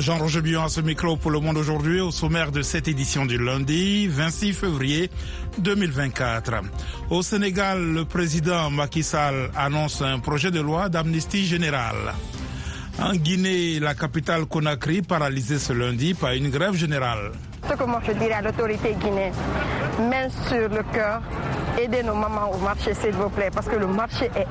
Jean-Roger Bion à ce micro pour le monde aujourd'hui au sommaire de cette édition du lundi 26 février 2024. Au Sénégal, le président Macky Sall annonce un projet de loi d'amnistie générale. En Guinée, la capitale Conakry paralysée ce lundi par une grève générale. Ce que moi je dirais à l'autorité guinéenne, main sur le cœur, aidez nos mamans au marché s'il vous plaît, parce que le marché est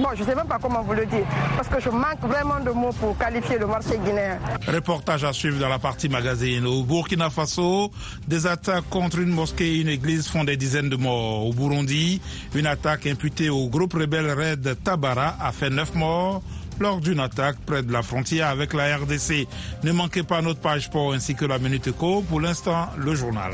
Bon, je ne sais même pas comment vous le dire, parce que je manque vraiment de mots pour qualifier le marché guinéen. Reportage à suivre dans la partie magazine. Au Burkina Faso, des attaques contre une mosquée et une église font des dizaines de morts. Au Burundi, une attaque imputée au groupe rebelle Red Tabara a fait neuf morts lors d'une attaque près de la frontière avec la RDC. Ne manquez pas notre page sport ainsi que la Minute Co. Pour l'instant, le journal.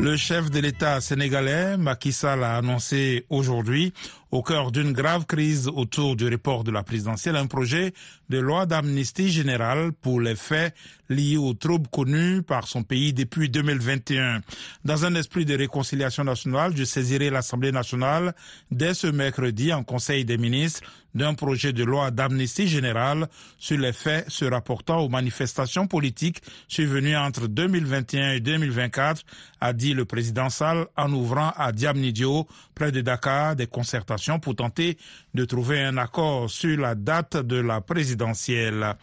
Le chef de l'État sénégalais, Macky Sall, a annoncé aujourd'hui au cœur d'une grave crise autour du report de la présidentielle, un projet de loi d'amnistie générale pour les faits liés aux troubles connus par son pays depuis 2021. Dans un esprit de réconciliation nationale, je saisirai l'Assemblée nationale dès ce mercredi en Conseil des ministres d'un projet de loi d'amnistie générale sur les faits se rapportant aux manifestations politiques survenues entre 2021 et 2024, a dit le président Sall en ouvrant à Diamnidio, près de Dakar, des concertations pour tenter de trouver un accord sur la date de la présidentielle.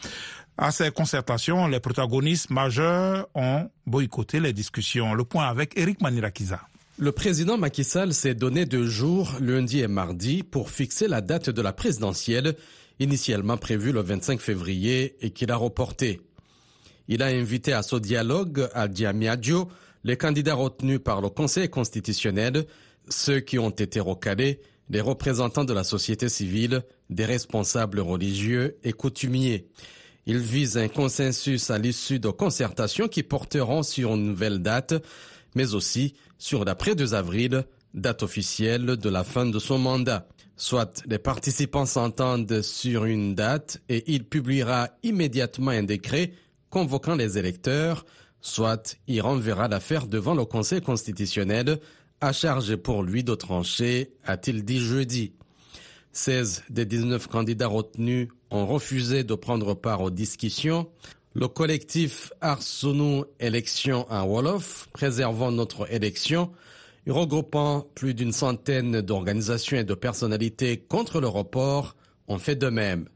À ces concertations, les protagonistes majeurs ont boycotté les discussions. Le point avec Eric Manirakiza. Le président Macky Sall s'est donné deux jours, lundi et mardi, pour fixer la date de la présidentielle, initialement prévue le 25 février et qu'il a reportée. Il a invité à ce dialogue à Diamiadio les candidats retenus par le Conseil constitutionnel, ceux qui ont été recalés des représentants de la société civile, des responsables religieux et coutumiers. Il vise un consensus à l'issue de concertations qui porteront sur une nouvelle date, mais aussi sur l'après-2 avril, date officielle de la fin de son mandat. Soit les participants s'entendent sur une date et il publiera immédiatement un décret convoquant les électeurs, soit il renverra l'affaire devant le Conseil constitutionnel à charge pour lui de trancher, a-t-il dit jeudi. 16 des 19 candidats retenus ont refusé de prendre part aux discussions. Le collectif Arsounou Élection à Wolof, préservant notre élection, regroupant plus d'une centaine d'organisations et de personnalités contre le report, ont fait de même.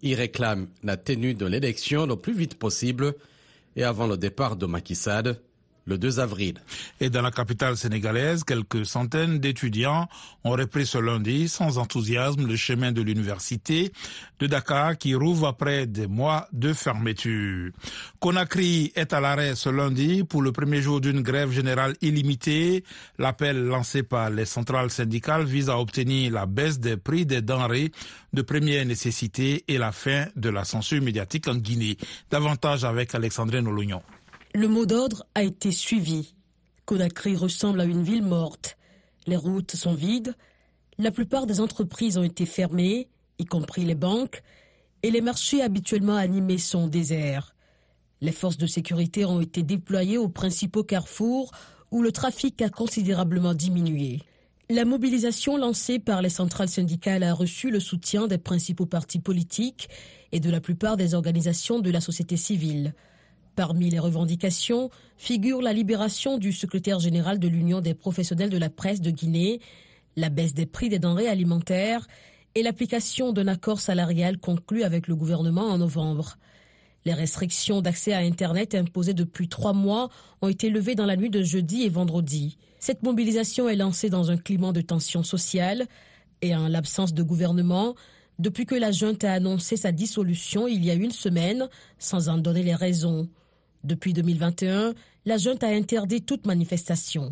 Ils réclament la tenue de l'élection le plus vite possible et avant le départ de Macky le 2 avril. Et dans la capitale sénégalaise, quelques centaines d'étudiants ont repris ce lundi sans enthousiasme le chemin de l'université de Dakar qui rouvre après des mois de fermeture. Conakry est à l'arrêt ce lundi pour le premier jour d'une grève générale illimitée. L'appel lancé par les centrales syndicales vise à obtenir la baisse des prix des denrées de première nécessité et la fin de la censure médiatique en Guinée. Davantage avec Alexandre Nolognon. Le mot d'ordre a été suivi. Conakry ressemble à une ville morte. Les routes sont vides. La plupart des entreprises ont été fermées, y compris les banques, et les marchés habituellement animés sont déserts. Les forces de sécurité ont été déployées aux principaux carrefours où le trafic a considérablement diminué. La mobilisation lancée par les centrales syndicales a reçu le soutien des principaux partis politiques et de la plupart des organisations de la société civile. Parmi les revendications figure la libération du secrétaire général de l'Union des professionnels de la presse de Guinée, la baisse des prix des denrées alimentaires et l'application d'un accord salarial conclu avec le gouvernement en novembre. Les restrictions d'accès à Internet imposées depuis trois mois ont été levées dans la nuit de jeudi et vendredi. Cette mobilisation est lancée dans un climat de tension sociale et en l'absence de gouvernement, depuis que la junte a annoncé sa dissolution il y a une semaine, sans en donner les raisons. Depuis 2021, la junte a interdit toute manifestation.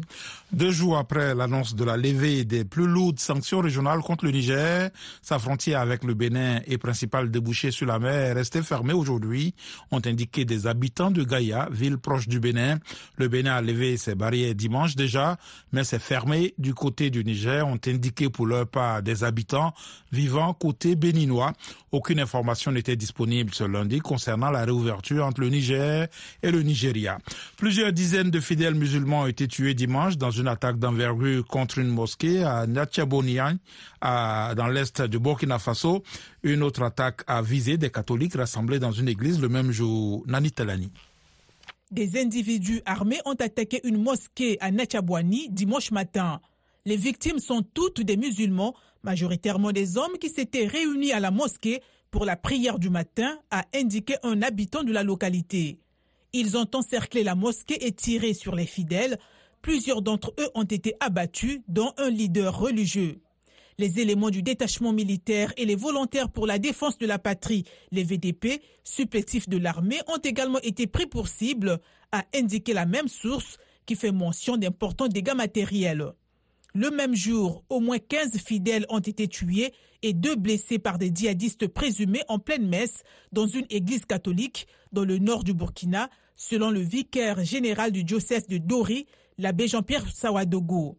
Deux jours après l'annonce de la levée des plus lourdes sanctions régionales contre le Niger, sa frontière avec le Bénin et principal débouché sur la mer est restée fermée aujourd'hui, ont indiqué des habitants de Gaïa, ville proche du Bénin. Le Bénin a levé ses barrières dimanche déjà, mais c'est fermé du côté du Niger, ont indiqué pour leur part des habitants vivant côté béninois. Aucune information n'était disponible ce lundi concernant la réouverture entre le Niger et le Nigeria. Plusieurs Plusieurs dizaines de fidèles musulmans ont été tués dimanche dans une attaque d'envergure contre une mosquée à Natchabonian, dans l'est du Burkina Faso. Une autre attaque a visé des catholiques rassemblés dans une église le même jour. Nani Talani. Des individus armés ont attaqué une mosquée à Natchabouani dimanche matin. Les victimes sont toutes des musulmans, majoritairement des hommes qui s'étaient réunis à la mosquée pour la prière du matin, a indiqué un habitant de la localité. Ils ont encerclé la mosquée et tiré sur les fidèles. Plusieurs d'entre eux ont été abattus, dont un leader religieux. Les éléments du détachement militaire et les volontaires pour la défense de la patrie, les VDP, supplétifs de l'armée, ont également été pris pour cible, a indiqué la même source qui fait mention d'importants dégâts matériels. Le même jour, au moins 15 fidèles ont été tués et deux blessés par des djihadistes présumés en pleine messe dans une église catholique dans le nord du Burkina, selon le vicaire général du diocèse de Dori, l'abbé Jean-Pierre Sawadogo.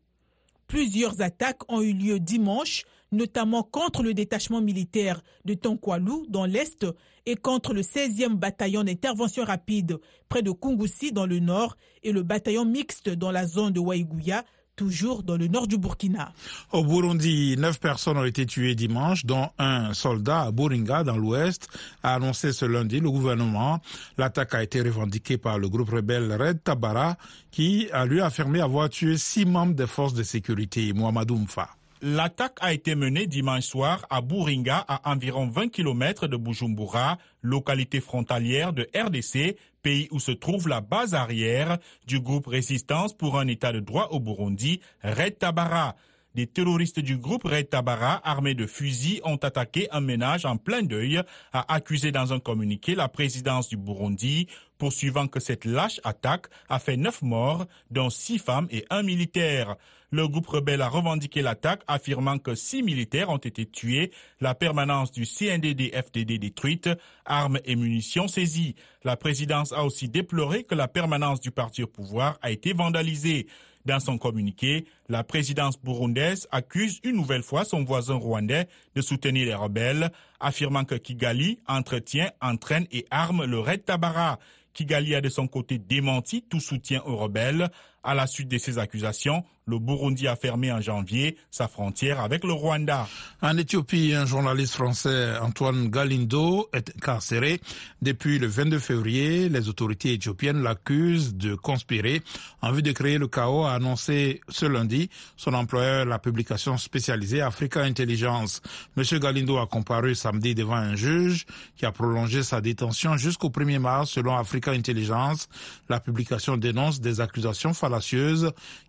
Plusieurs attaques ont eu lieu dimanche, notamment contre le détachement militaire de Tonkwalou dans l'est et contre le 16e bataillon d'intervention rapide près de Kungusi dans le nord et le bataillon mixte dans la zone de Waïgouya toujours dans le nord du Burkina. Au Burundi, neuf personnes ont été tuées dimanche, dont un soldat à Buringa, dans l'ouest, a annoncé ce lundi le gouvernement. L'attaque a été revendiquée par le groupe rebelle Red Tabara, qui a lui affirmé avoir tué six membres des forces de sécurité. Mohamedou Mfa. L'attaque a été menée dimanche soir à Buringa, à environ 20 km de Bujumbura, localité frontalière de RDC, pays où se trouve la base arrière du groupe Résistance pour un état de droit au Burundi, Red Tabara. Des terroristes du groupe Red Tabara, armés de fusils, ont attaqué un ménage en plein deuil, a accusé dans un communiqué la présidence du Burundi, poursuivant que cette lâche attaque a fait neuf morts, dont six femmes et un militaire. Le groupe rebelle a revendiqué l'attaque, affirmant que six militaires ont été tués, la permanence du CNDD-FDD détruite, armes et munitions saisies. La présidence a aussi déploré que la permanence du parti au pouvoir a été vandalisée. Dans son communiqué, la présidence burundaise accuse une nouvelle fois son voisin rwandais de soutenir les rebelles, affirmant que Kigali entretient, entraîne et arme le Red Tabara. Kigali a de son côté démenti tout soutien aux rebelles. À la suite de ces accusations, le Burundi a fermé en janvier sa frontière avec le Rwanda. En Éthiopie, un journaliste français, Antoine Galindo, est incarcéré. Depuis le 22 février, les autorités éthiopiennes l'accusent de conspirer en vue de créer le chaos, a annoncé ce lundi son employeur, la publication spécialisée Africa Intelligence. Monsieur Galindo a comparu samedi devant un juge qui a prolongé sa détention jusqu'au 1er mars selon Africa Intelligence. La publication dénonce des accusations fallacieuses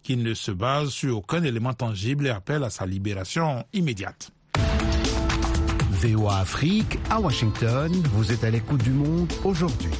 qui ne se basent sur aucun élément tangible et appelle à sa libération immédiate. VOA Afrique, à Washington, vous êtes à l'écoute du monde aujourd'hui.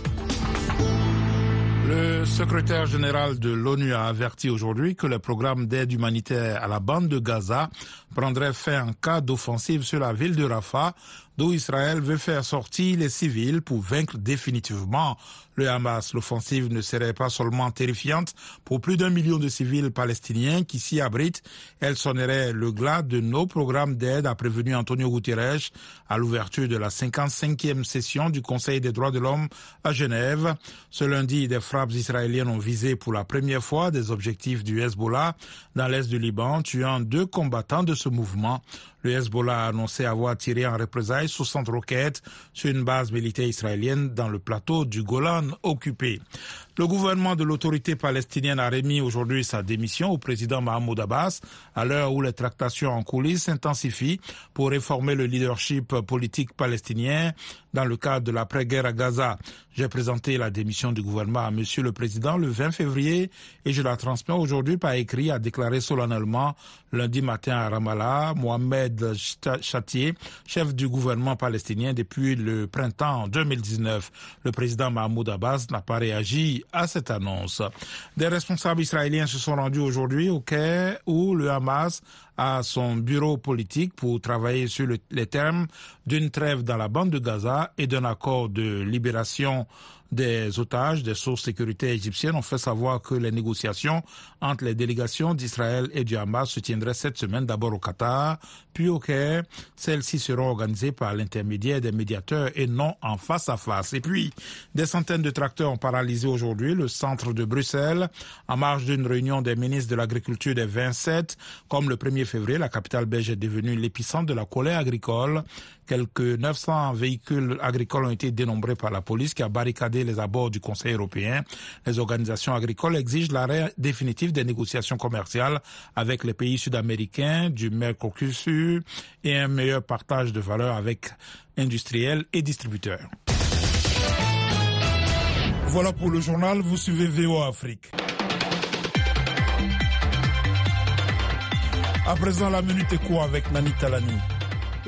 Le secrétaire général de l'ONU a averti aujourd'hui que le programme d'aide humanitaire à la bande de Gaza prendrait fin en cas d'offensive sur la ville de Rafah, d'où Israël veut faire sortir les civils pour vaincre définitivement le Hamas. L'offensive ne serait pas seulement terrifiante pour plus d'un million de civils palestiniens qui s'y abritent, elle sonnerait le glas de nos programmes d'aide, a prévenu Antonio Guterres à l'ouverture de la 55e session du Conseil des droits de l'homme à Genève. Ce lundi, des frappes israéliennes ont visé pour la première fois des objectifs du Hezbollah dans l'est du Liban, tuant deux combattants de ce mouvement. Le Hezbollah a annoncé avoir tiré en représailles 60 roquettes sur une base militaire israélienne dans le plateau du Golan occupé. Le gouvernement de l'autorité palestinienne a remis aujourd'hui sa démission au président Mahmoud Abbas à l'heure où les tractations en coulisses s'intensifient pour réformer le leadership politique palestinien dans le cadre de l'après-guerre à Gaza. J'ai présenté la démission du gouvernement à Monsieur le Président le 20 février et je la transmets aujourd'hui par écrit, a déclaré solennellement lundi matin à Ramallah Mohamed Chatier, chef du gouvernement palestinien depuis le printemps 2019. Le président Mahmoud Abbas n'a pas réagi à cette annonce. Des responsables israéliens se sont rendus aujourd'hui au Caire où le Hamas a son bureau politique pour travailler sur les termes d'une trêve dans la bande de Gaza et d'un accord de libération des otages. Des sources sécurité égyptiennes ont fait savoir que les négociations entre les délégations d'Israël et du Hamas se tiendraient cette semaine d'abord au Qatar, puis au Caire. Celles-ci seront organisées par l'intermédiaire des médiateurs et non en face à face. Et puis, des centaines de tracteurs ont paralysé aujourd'hui le centre de Bruxelles en marge d'une réunion des ministres de l'Agriculture des 27. Comme le 1er février, la capitale belge est devenue l'épicentre de la colère agricole. Quelques 900 véhicules agricoles ont été dénombrés par la police qui a barricadé les abords du Conseil européen. Les organisations agricoles exigent l'arrêt définitif des négociations commerciales avec les pays sud-américains du Mercosur et un meilleur partage de valeur avec industriels et distributeurs. Voilà pour le journal, vous suivez VO Afrique. À présent, la minute éco avec Nani Talani.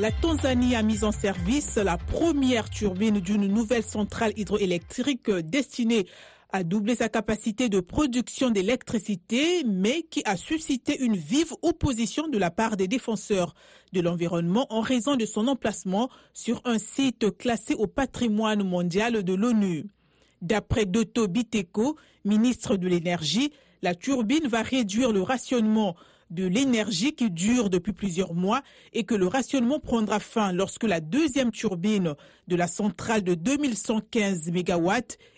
La Tanzanie a mis en service la première turbine d'une nouvelle centrale hydroélectrique destinée à doubler sa capacité de production d'électricité, mais qui a suscité une vive opposition de la part des défenseurs de l'environnement en raison de son emplacement sur un site classé au patrimoine mondial de l'ONU. D'après Dotto Biteko, ministre de l'Énergie, la turbine va réduire le rationnement de l'énergie qui dure depuis plusieurs mois et que le rationnement prendra fin lorsque la deuxième turbine de la centrale de 2115 MW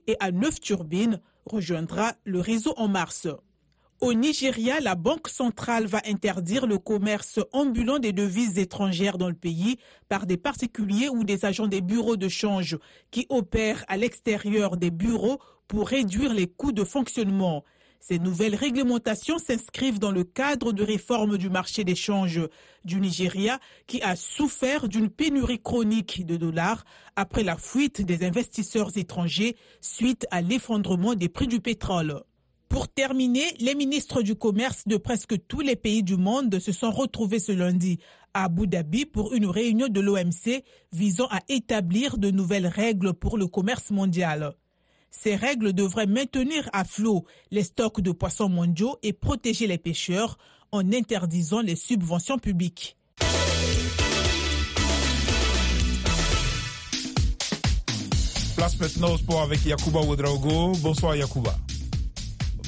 et à neuf turbines rejoindra le réseau en mars. Au Nigeria, la Banque centrale va interdire le commerce ambulant des devises étrangères dans le pays par des particuliers ou des agents des bureaux de change qui opèrent à l'extérieur des bureaux pour réduire les coûts de fonctionnement. Ces nouvelles réglementations s'inscrivent dans le cadre de réforme du marché d'échange du Nigeria qui a souffert d'une pénurie chronique de dollars après la fuite des investisseurs étrangers suite à l'effondrement des prix du pétrole. Pour terminer, les ministres du commerce de presque tous les pays du monde se sont retrouvés ce lundi à Abu Dhabi pour une réunion de l'OMC visant à établir de nouvelles règles pour le commerce mondial. Ces règles devraient maintenir à flot les stocks de poissons mondiaux et protéger les pêcheurs en interdisant les subventions publiques. Place maintenant au sport avec Yakuba Ouedraogo. Bonsoir Yakuba.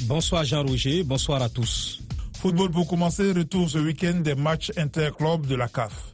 Bonsoir Jean-Roger, bonsoir à tous. Football pour commencer, retour ce week-end des matchs interclubs de la CAF.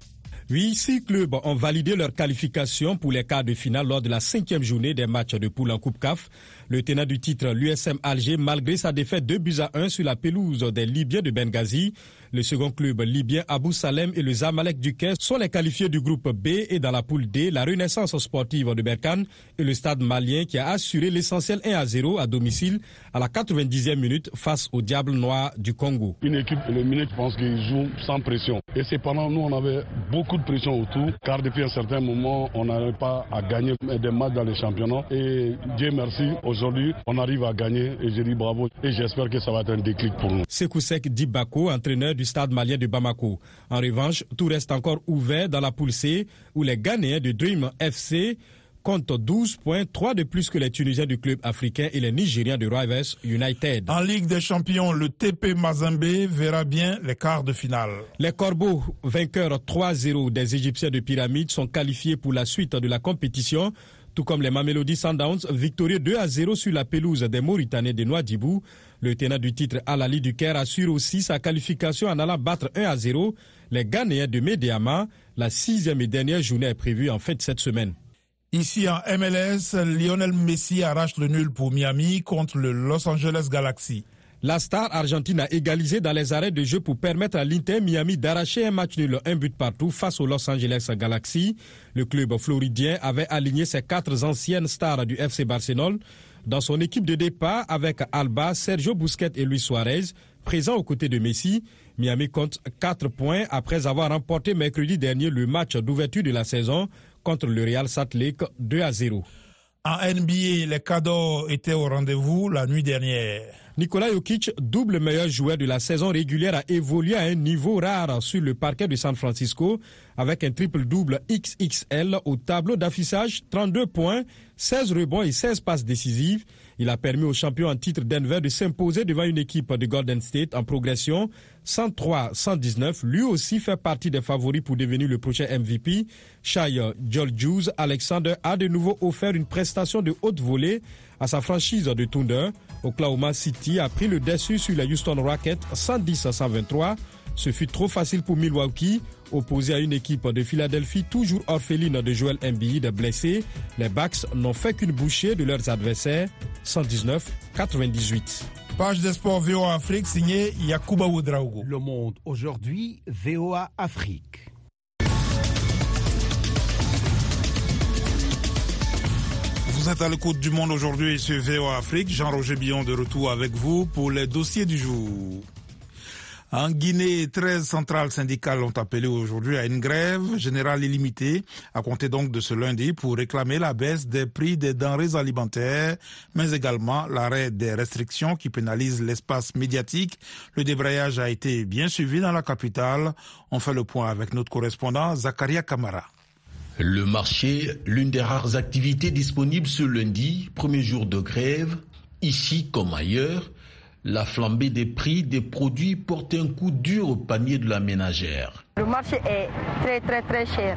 Oui, six clubs ont validé leur qualification pour les quarts de finale lors de la cinquième journée des matchs de poule en Coupe CAF. Le tenant du titre, l'USM Alger, malgré sa défaite 2 buts à 1 sur la pelouse des Libyens de Benghazi, le second club libyen Abu Salem et le Zamalek du Caire sont les qualifiés du groupe B et dans la poule D, la Renaissance sportive de Berkane et le stade malien qui a assuré l'essentiel 1 à 0 à domicile à la 90e minute face au Diable Noir du Congo. Une équipe éliminée, je pense qu'ils jouent sans pression. Et c'est pendant nous, on avait beaucoup de pression autour, car depuis un certain moment, on n'arrive pas à gagner des matchs dans les championnats. Et Dieu merci, aujourd'hui, on arrive à gagner et je dis bravo et j'espère que ça va être un déclic pour nous. Sekoussek Dibako, entraîneur du stade malien de Bamako. En revanche, tout reste encore ouvert dans la poule C où les Ghanéens de Dream FC comptent 12 points, 3 de plus que les Tunisiens du club africain et les Nigériens de Rivers United. En Ligue des Champions, le TP Mazembe verra bien les quarts de finale. Les Corbeaux, vainqueurs 3-0 des Égyptiens de Pyramide, sont qualifiés pour la suite de la compétition tout comme les Mamelody Sundowns, victorieux 2 à 0 sur la pelouse des Mauritaniens de Noidibou. Le tenant du titre Alali du Caire assure aussi sa qualification en allant battre 1 à 0 les Ghanéens de Mediama. La sixième et dernière journée est prévue en fin de cette semaine. Ici en MLS, Lionel Messi arrache le nul pour Miami contre le Los Angeles Galaxy. La star argentine a égalisé dans les arrêts de jeu pour permettre à l'Inter Miami d'arracher un match nul, un but partout face au Los Angeles Galaxy. Le club floridien avait aligné ses quatre anciennes stars du FC Barcelone dans son équipe de départ avec Alba, Sergio Busquets et Luis Suarez, présents aux côtés de Messi. Miami compte 4 points après avoir remporté mercredi dernier le match d'ouverture de la saison contre le Real Salt Lake 2 à 0. En NBA, les cadeaux étaient au rendez-vous la nuit dernière. Nikola Jokic, double meilleur joueur de la saison régulière, a évolué à un niveau rare sur le parquet de San Francisco avec un triple-double XXL au tableau d'affichage, 32 points, 16 rebonds et 16 passes décisives. Il a permis aux champions en titre Denver de s'imposer devant une équipe de Golden State en progression 103-119. Lui aussi fait partie des favoris pour devenir le prochain MVP. Shai Jules Alexander a de nouveau offert une prestation de haute volée à sa franchise de Thunder. Oklahoma City a pris le dessus sur les Houston Rockets 110 à 123. Ce fut trop facile pour Milwaukee, opposé à une équipe de Philadelphie toujours orpheline de Joel Embiid blessé. Les Bucks n'ont fait qu'une bouchée de leurs adversaires 119-98. Page des sports VOA Afrique signée Yakuba Oudraogo. Le monde aujourd'hui, VOA Afrique. Vous êtes à l'écoute du monde aujourd'hui sur VOA Afrique. Jean-Roger Billon de retour avec vous pour les dossiers du jour. En Guinée, 13 centrales syndicales ont appelé aujourd'hui à une grève générale illimitée, à compter donc de ce lundi, pour réclamer la baisse des prix des denrées alimentaires, mais également l'arrêt des restrictions qui pénalisent l'espace médiatique. Le débrayage a été bien suivi dans la capitale. On fait le point avec notre correspondant Zakaria Kamara. Le marché, l'une des rares activités disponibles ce lundi, premier jour de grève, ici comme ailleurs, la flambée des prix des produits porte un coup dur au panier de la ménagère. Le marché est très très très cher.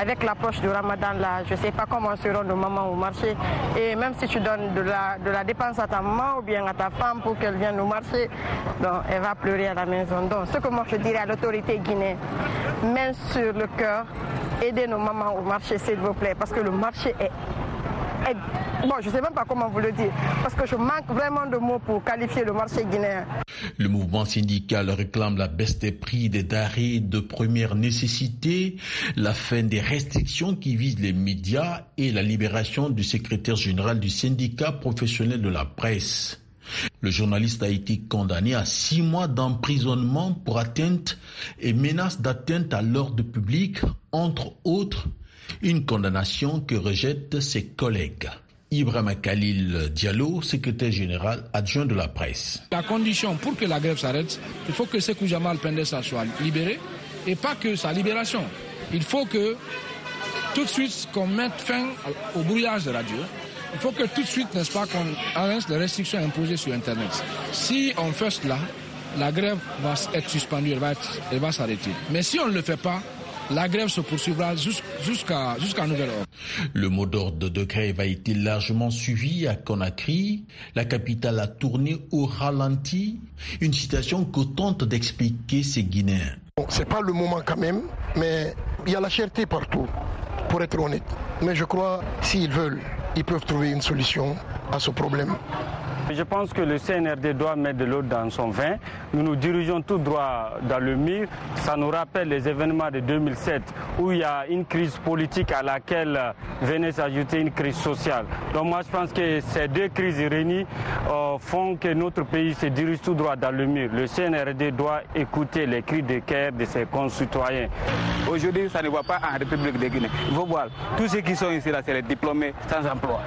Avec l'approche du ramadan là, je ne sais pas comment seront nos mamans au marché. Et même si tu donnes de la, de la dépense à ta maman ou bien à ta femme pour qu'elle vienne au marché, elle va pleurer à la maison. Donc ce que moi je dirais à l'autorité guinéenne, main sur le cœur, aidez nos mamans au marché s'il vous plaît, parce que le marché est Bon, je ne sais même pas comment vous le dire, parce que je manque vraiment de mots pour qualifier le marché guinéen. Le mouvement syndical réclame la baisse des prix des denrées de première nécessité, la fin des restrictions qui visent les médias et la libération du secrétaire général du syndicat professionnel de la presse. Le journaliste a été condamné à six mois d'emprisonnement pour atteinte et menace d'atteinte à l'ordre public, entre autres une condamnation que rejettent ses collègues. Ibrahim Khalil Diallo, secrétaire général adjoint de la presse. La condition pour que la grève s'arrête, il faut que Sekou Jamal Pendessa soit libéré et pas que sa libération. Il faut que tout de suite qu'on mette fin au brouillage de radio. Il faut que tout de suite, n'est-ce pas, qu'on arrête les restrictions imposées sur Internet. Si on fait cela, la grève va être suspendue, elle va, elle va s'arrêter. Mais si on ne le fait pas, la grève se poursuivra jusqu'à jusqu'à nouvel ordre. Le mot d'ordre de grève a été largement suivi à Conakry. La capitale a tourné au ralenti. Une situation que tente d'expliquer ces Guinéens. Bon, c'est pas le moment quand même, mais il y a la cherté partout, pour être honnête. Mais je crois, s'ils veulent, ils peuvent trouver une solution à ce problème. Je pense que le CNRD doit mettre de l'eau dans son vin. Nous nous dirigeons tout droit dans le mur. Ça nous rappelle les événements de 2007 où il y a une crise politique à laquelle venait s'ajouter une crise sociale. Donc moi je pense que ces deux crises réunies euh, font que notre pays se dirige tout droit dans le mur. Le CNRD doit écouter les cris de cœur de ses concitoyens. Aujourd'hui, ça ne va pas en République de Guinée. Il faut voir, tous ceux qui sont ici, là, c'est les diplômés sans emploi.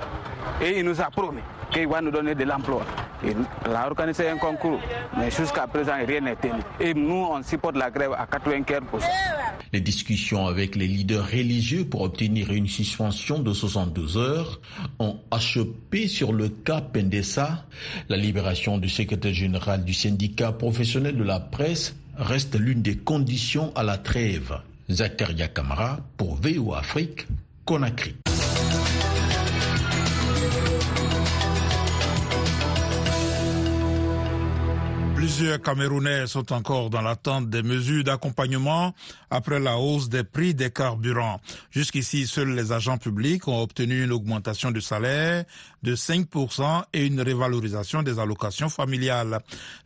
Et il nous a promis qu'il va nous donner de l'emploi. Il a organisé un concours, mais jusqu'à présent, rien n'est tenu. Et nous, on supporte la grève à 95%. Les discussions avec les leaders religieux pour obtenir une suspension de 72 heures ont achoppé sur le cas Pendessa. La libération du secrétaire général du syndicat professionnel de la presse reste l'une des conditions à la trêve. Zakaria Kamara pour VO Afrique, Conakry. Plusieurs Camerounais sont encore dans l'attente des mesures d'accompagnement après la hausse des prix des carburants. Jusqu'ici, seuls les agents publics ont obtenu une augmentation de salaire de 5% et une révalorisation des allocations familiales.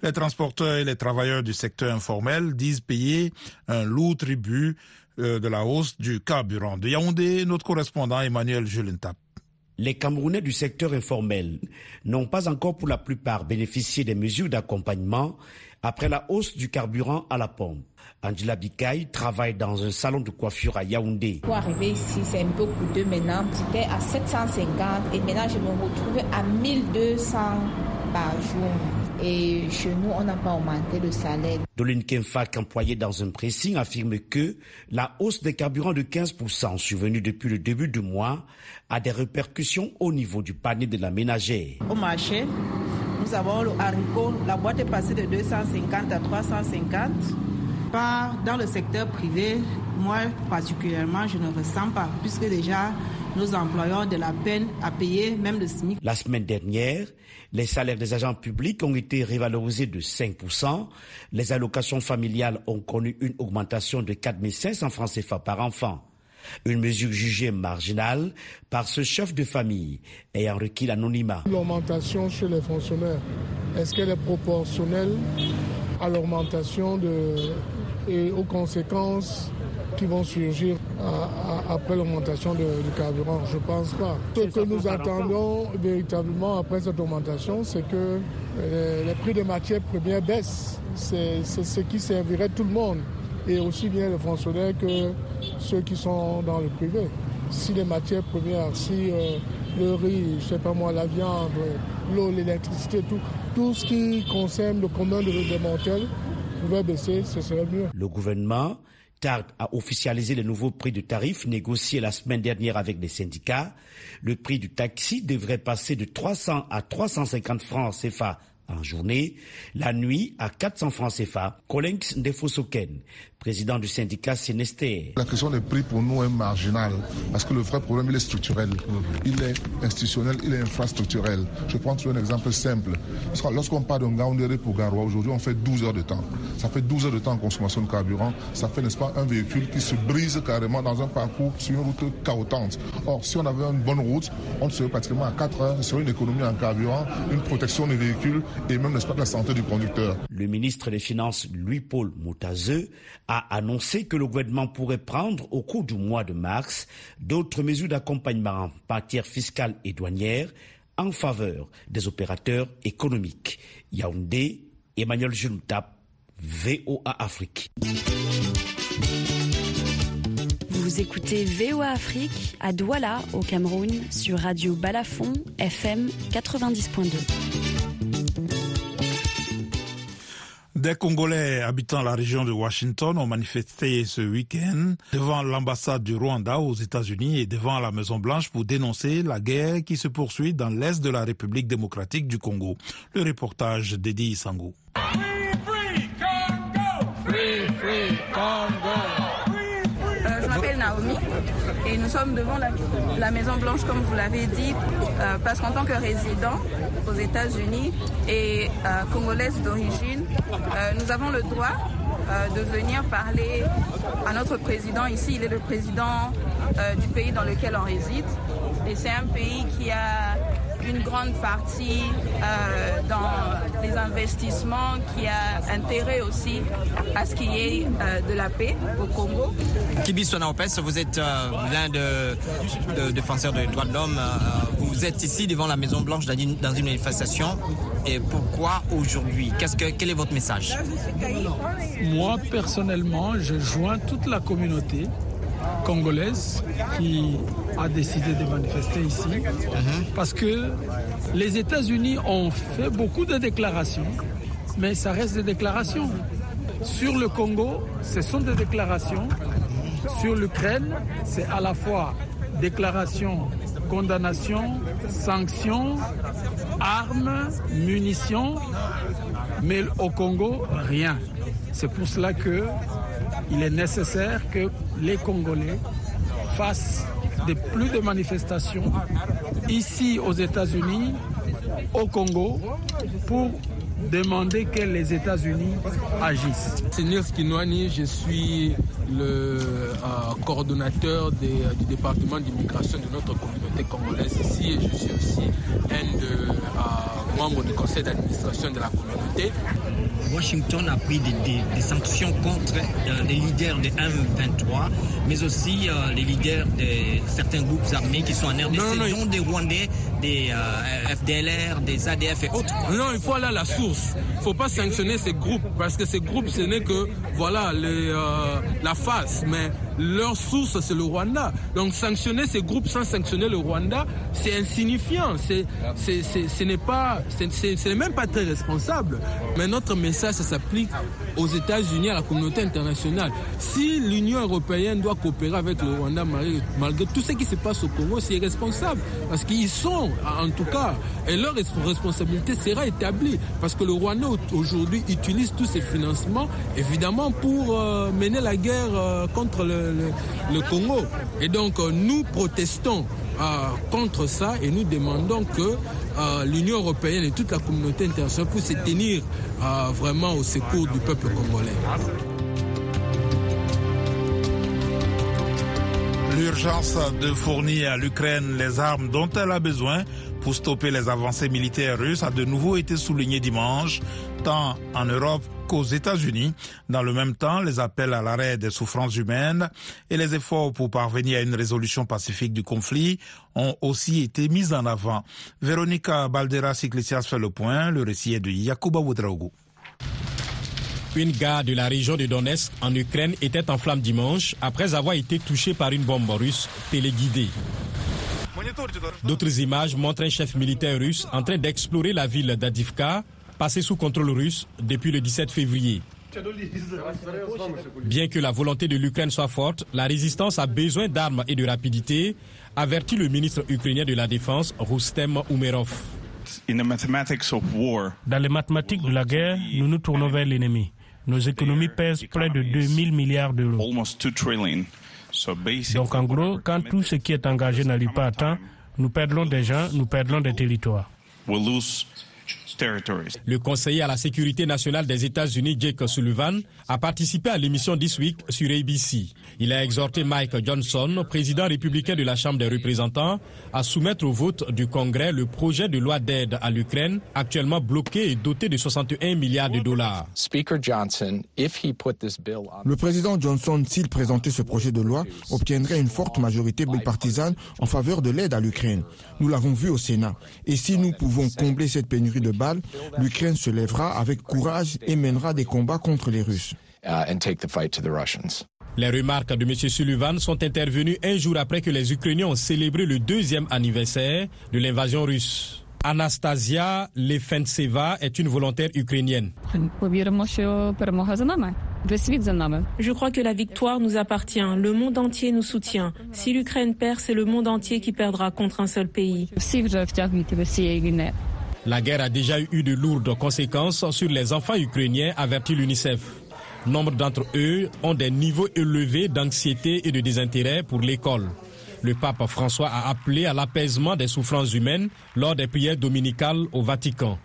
Les transporteurs et les travailleurs du secteur informel disent payer un lourd tribut de la hausse du carburant. De Yaoundé, notre correspondant Emmanuel Julentap. Les Camerounais du secteur informel n'ont pas encore pour la plupart bénéficié des mesures d'accompagnement après la hausse du carburant à la pompe. Angela Bikaï travaille dans un salon de coiffure à Yaoundé. Pour arriver ici, c'est un peu coûteux maintenant. J'étais à 750 et maintenant je me retrouve à 1200 par jour. Et chez nous, on n'a pas augmenté le salaire. Doline Kenfak, employée dans un pressing, affirme que la hausse des carburants de 15% survenue depuis le début du mois a des répercussions au niveau du panier de la ménagère. Au marché, nous avons le haricot, la boîte est passée de 250 à 350. Par, dans le secteur privé, moi particulièrement, je ne ressens pas, puisque déjà nos employeurs ont de la peine à payer même le SMIC. La semaine dernière, les salaires des agents publics ont été révalorisés de 5%. Les allocations familiales ont connu une augmentation de 4 500 francs CFA par enfant. Une mesure jugée marginale par ce chef de famille ayant requis l'anonymat. L'augmentation chez les fonctionnaires, est-ce qu'elle est proportionnelle à l'augmentation de, et aux conséquences qui vont surgir après l'augmentation du carburant Je ne pense pas. Ce que nous attendons véritablement après cette augmentation, c'est que les prix des matières premières baissent. C'est ce qui servirait tout le monde, et aussi bien les fonctionnaires que ceux qui sont dans le privé. Si les matières premières, si euh, le riz, je sais pas moi, la viande, l'eau, l'électricité, tout, tout ce qui concerne le commun de mortels pouvait baisser, ce serait mieux. Le gouvernement tarde à officialiser les nouveaux prix de tarifs négociés la semaine dernière avec les syndicats. Le prix du taxi devrait passer de 300 à 350 francs CFA en journée, la nuit à 400 francs CFA. Colinx Ndefosoken, président du syndicat Sénester. La question des prix pour nous est marginale parce que le vrai problème il est structurel, il est institutionnel, il est infrastructurel. Je prends un exemple simple. Lorsqu'on parle d'un Gaoundéré pour Garoua, aujourd'hui on fait 12 heures de temps. Ça fait 12 heures de temps en consommation de carburant. Ça fait, n'est-ce pas, un véhicule qui se brise carrément dans un parcours sur une route chaotante. Or, si on avait une bonne route, on serait pratiquement à 4 heures, serait une économie en carburant, une protection des véhicules et même, n'est-ce pas, la santé du conducteur. Le ministre des Finances, Louis-Paul Moutazeux, a annoncé que le gouvernement pourrait prendre au cours du mois de mars d'autres mesures d'accompagnement en matière fiscale et douanière en faveur des opérateurs économiques. Yaoundé, Emmanuel Juntap, VOA Afrique. Vous écoutez VOA Afrique à Douala, au Cameroun, sur Radio Balafon, FM 90.2. Des Congolais habitant la région de Washington ont manifesté ce week-end devant l'ambassade du Rwanda aux États-Unis et devant la Maison-Blanche pour dénoncer la guerre qui se poursuit dans l'est de la République démocratique du Congo. Le reportage d'Eddie Sangou. Nous sommes devant la, Maison Blanche, comme vous l'avez dit, euh, parce qu'en tant que résident aux États-Unis et euh, congolaise d'origine, euh, nous avons le droit de venir parler à notre président. Ici, il est le président du pays dans lequel on réside. Et c'est un pays qui a une grande partie euh, dans les investissements, qui a intérêt aussi à ce qu'il y ait euh, de la paix au Congo. Kibi Sonaopes, vous êtes euh, l'un de, défenseurs des droits de l'homme. vous êtes ici devant la Maison Blanche dans une, manifestation. Et pourquoi aujourd'hui? Qu'est-ce que, Quel est votre message? Moi, personnellement, je joins toute la communauté congolaise qui a décidé de manifester ici parce que les États-Unis ont fait beaucoup de déclarations, mais ça reste des déclarations. Sur le Congo, ce sont des déclarations. Sur l'Ukraine, c'est à la fois déclaration, condamnation, sanctions, armes, munitions, mais au Congo, rien. C'est pour cela que il est nécessaire que les Congolais fassent de plus de manifestations ici aux États-Unis, au Congo, pour demander que les États-Unis agissent. Seigneur Skinwani, je suis le euh, coordonnateur du département d'immigration de notre communauté congolaise ici et je suis aussi un de, euh, membre du conseil d'administration de la communauté. Washington a pris des, sanctions contre euh, les leaders de M23, mais aussi euh, les leaders de certains groupes armés qui sont en RDC, dont des Rwandais, des euh, FDLR, des ADF et autres. Non, il faut aller à la source. Il ne faut pas sanctionner ces groupes, parce que ces groupes, ce n'est que voilà, la face. Mais leur source, c'est le Rwanda. Donc sanctionner ces groupes sans sanctionner le Rwanda, c'est insignifiant. C'est, ce n'est c'est même pas très responsable. Mais notre message, ça s'applique aux États-Unis, à la communauté internationale. Si l'Union européenne doit coopérer avec le Rwanda malgré tout ce qui se passe au Congo, c'est irresponsable. Parce qu'ils sont, en tout cas, et leur responsabilité sera établie. Parce que le Rwanda aujourd'hui utilise tous ces financements, évidemment, pour euh, mener la guerre euh, contre le, Congo. Et donc, euh, nous protestons contre ça et nous demandons que l'Union européenne et toute la communauté internationale puissent se tenir vraiment au secours du peuple congolais. L'urgence de fournir à l'Ukraine les armes dont elle a besoin pour stopper les avancées militaires russes a de nouveau été soulignée dimanche, tant en Europe qu'aux États-Unis. Dans le même temps, les appels à l'arrêt des souffrances humaines et les efforts pour parvenir à une résolution pacifique du conflit ont aussi été mis en avant. Véronica Balderas Iglesias fait le point. Le récit est de Yakuba Oudraogo. Une gare de la région de Donetsk en Ukraine était en flammes dimanche après avoir été touchée par une bombe russe téléguidée. D'autres images montrent un chef militaire russe en train d'explorer la ville d'Adivka, passée sous contrôle russe depuis le 17 février. Bien que la volonté de l'Ukraine soit forte, la résistance a besoin d'armes et de rapidité, avertit le ministre ukrainien de la Défense, Rustem Umerov. Dans les mathématiques de la guerre, nous nous tournons vers l'ennemi. Nos économies pèsent près de 2000 milliards d'euros. Donc en gros, quand tout ce qui est engagé n'arrive pas à temps, nous perdons des gens, nous perdons des territoires. Le conseiller à la sécurité nationale des États-Unis, Jake Sullivan, a participé à l'émission This Week sur ABC. Il a exhorté Mike Johnson, président républicain de la Chambre des représentants, à soumettre au vote du Congrès le projet de loi d'aide à l'Ukraine, actuellement bloqué et doté de 61 milliards de dollars. Le président Johnson, s'il présentait ce projet de loi, obtiendrait une forte majorité bipartisane en faveur de l'aide à l'Ukraine. Nous l'avons vu au Sénat. Et si nous pouvons combler cette pénurie de balles, l'Ukraine se lèvera avec courage et mènera des combats contre les Russes. Uh, les remarques de M. Sullivan sont intervenues un jour après que les Ukrainiens ont célébré le deuxième anniversaire de l'invasion russe. Anastasia Lefentseva est une volontaire ukrainienne. Je crois que la victoire nous appartient. Le monde entier nous soutient. Si l'Ukraine perd, c'est le monde entier qui perdra contre un seul pays. La guerre a déjà eu de lourdes conséquences sur les enfants ukrainiens, avertit l'UNICEF. Nombre d'entre eux ont des niveaux élevés d'anxiété et de désintérêt pour l'école. Le pape François a appelé à l'apaisement des souffrances humaines lors des prières dominicales au Vatican.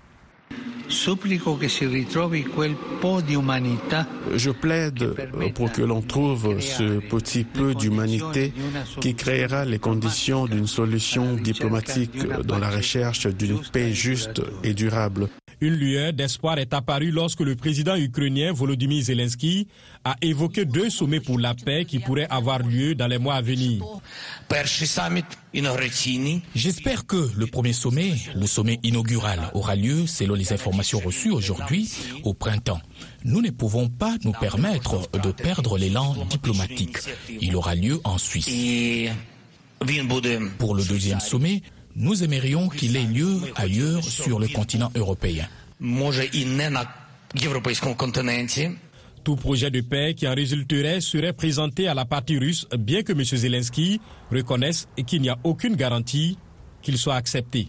Je plaide pour que l'on trouve ce petit peu d'humanité qui créera les conditions d'une solution diplomatique dans la recherche d'une paix juste et durable. Une lueur d'espoir est apparue lorsque le président ukrainien Volodymyr Zelensky a évoqué deux sommets pour la paix qui pourraient avoir lieu dans les mois à venir. J'espère que le premier sommet, le sommet inaugural, aura lieu, selon les informations reçues aujourd'hui, au printemps. Nous ne pouvons pas nous permettre de perdre l'élan diplomatique. Il aura lieu en Suisse. Pour le deuxième sommet, nous aimerions qu'il ait lieu ailleurs sur le continent européen. Tout projet de paix qui en résulterait serait présenté à la partie russe, bien que M. Zelensky reconnaisse qu'il n'y a aucune garantie qu'il soit accepté.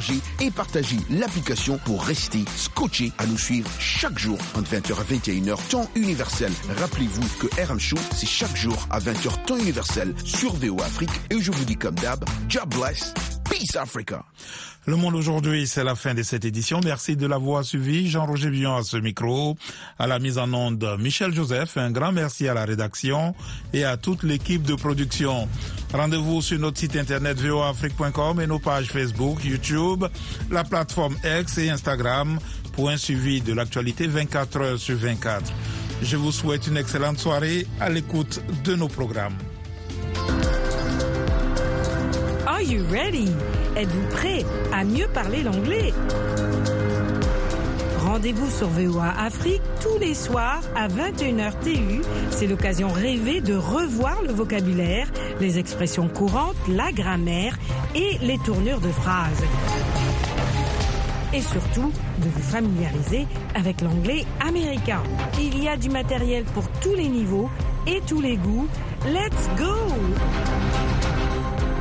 et partagez l'application pour rester scotché à nous suivre chaque jour entre 20h à 21h temps universel. Rappelez-vous que RM Show, c'est chaque jour à 20h temps universel sur VO Afrique et je vous dis comme d'hab, job bless Peace Africa. Le monde aujourd'hui, c'est la fin de cette édition. Merci de l'avoir suivi. Jean-Roger Bion à ce micro, à la mise en onde Michel Joseph. Un grand merci à la rédaction et à toute l'équipe de production. Rendez-vous sur notre site internet voafrique.com et nos pages Facebook, YouTube, la plateforme X et Instagram pour un suivi de l'actualité 24 heures sur 24. Je vous souhaite une excellente soirée à l'écoute de nos programmes. Are you ready? Êtes-vous prêt à mieux parler l'anglais? Rendez-vous sur VOA Afrique tous les soirs à 21h TU. C'est l'occasion rêvée de revoir le vocabulaire, les expressions courantes, la grammaire et les tournures de phrases. Et surtout, de vous familiariser avec l'anglais américain. Il y a du matériel pour tous les niveaux et tous les goûts. Let's go!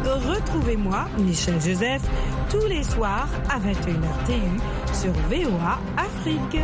Retrouvez-moi, Michel Joseph, tous les soirs à 21h TU sur VOA Afrique.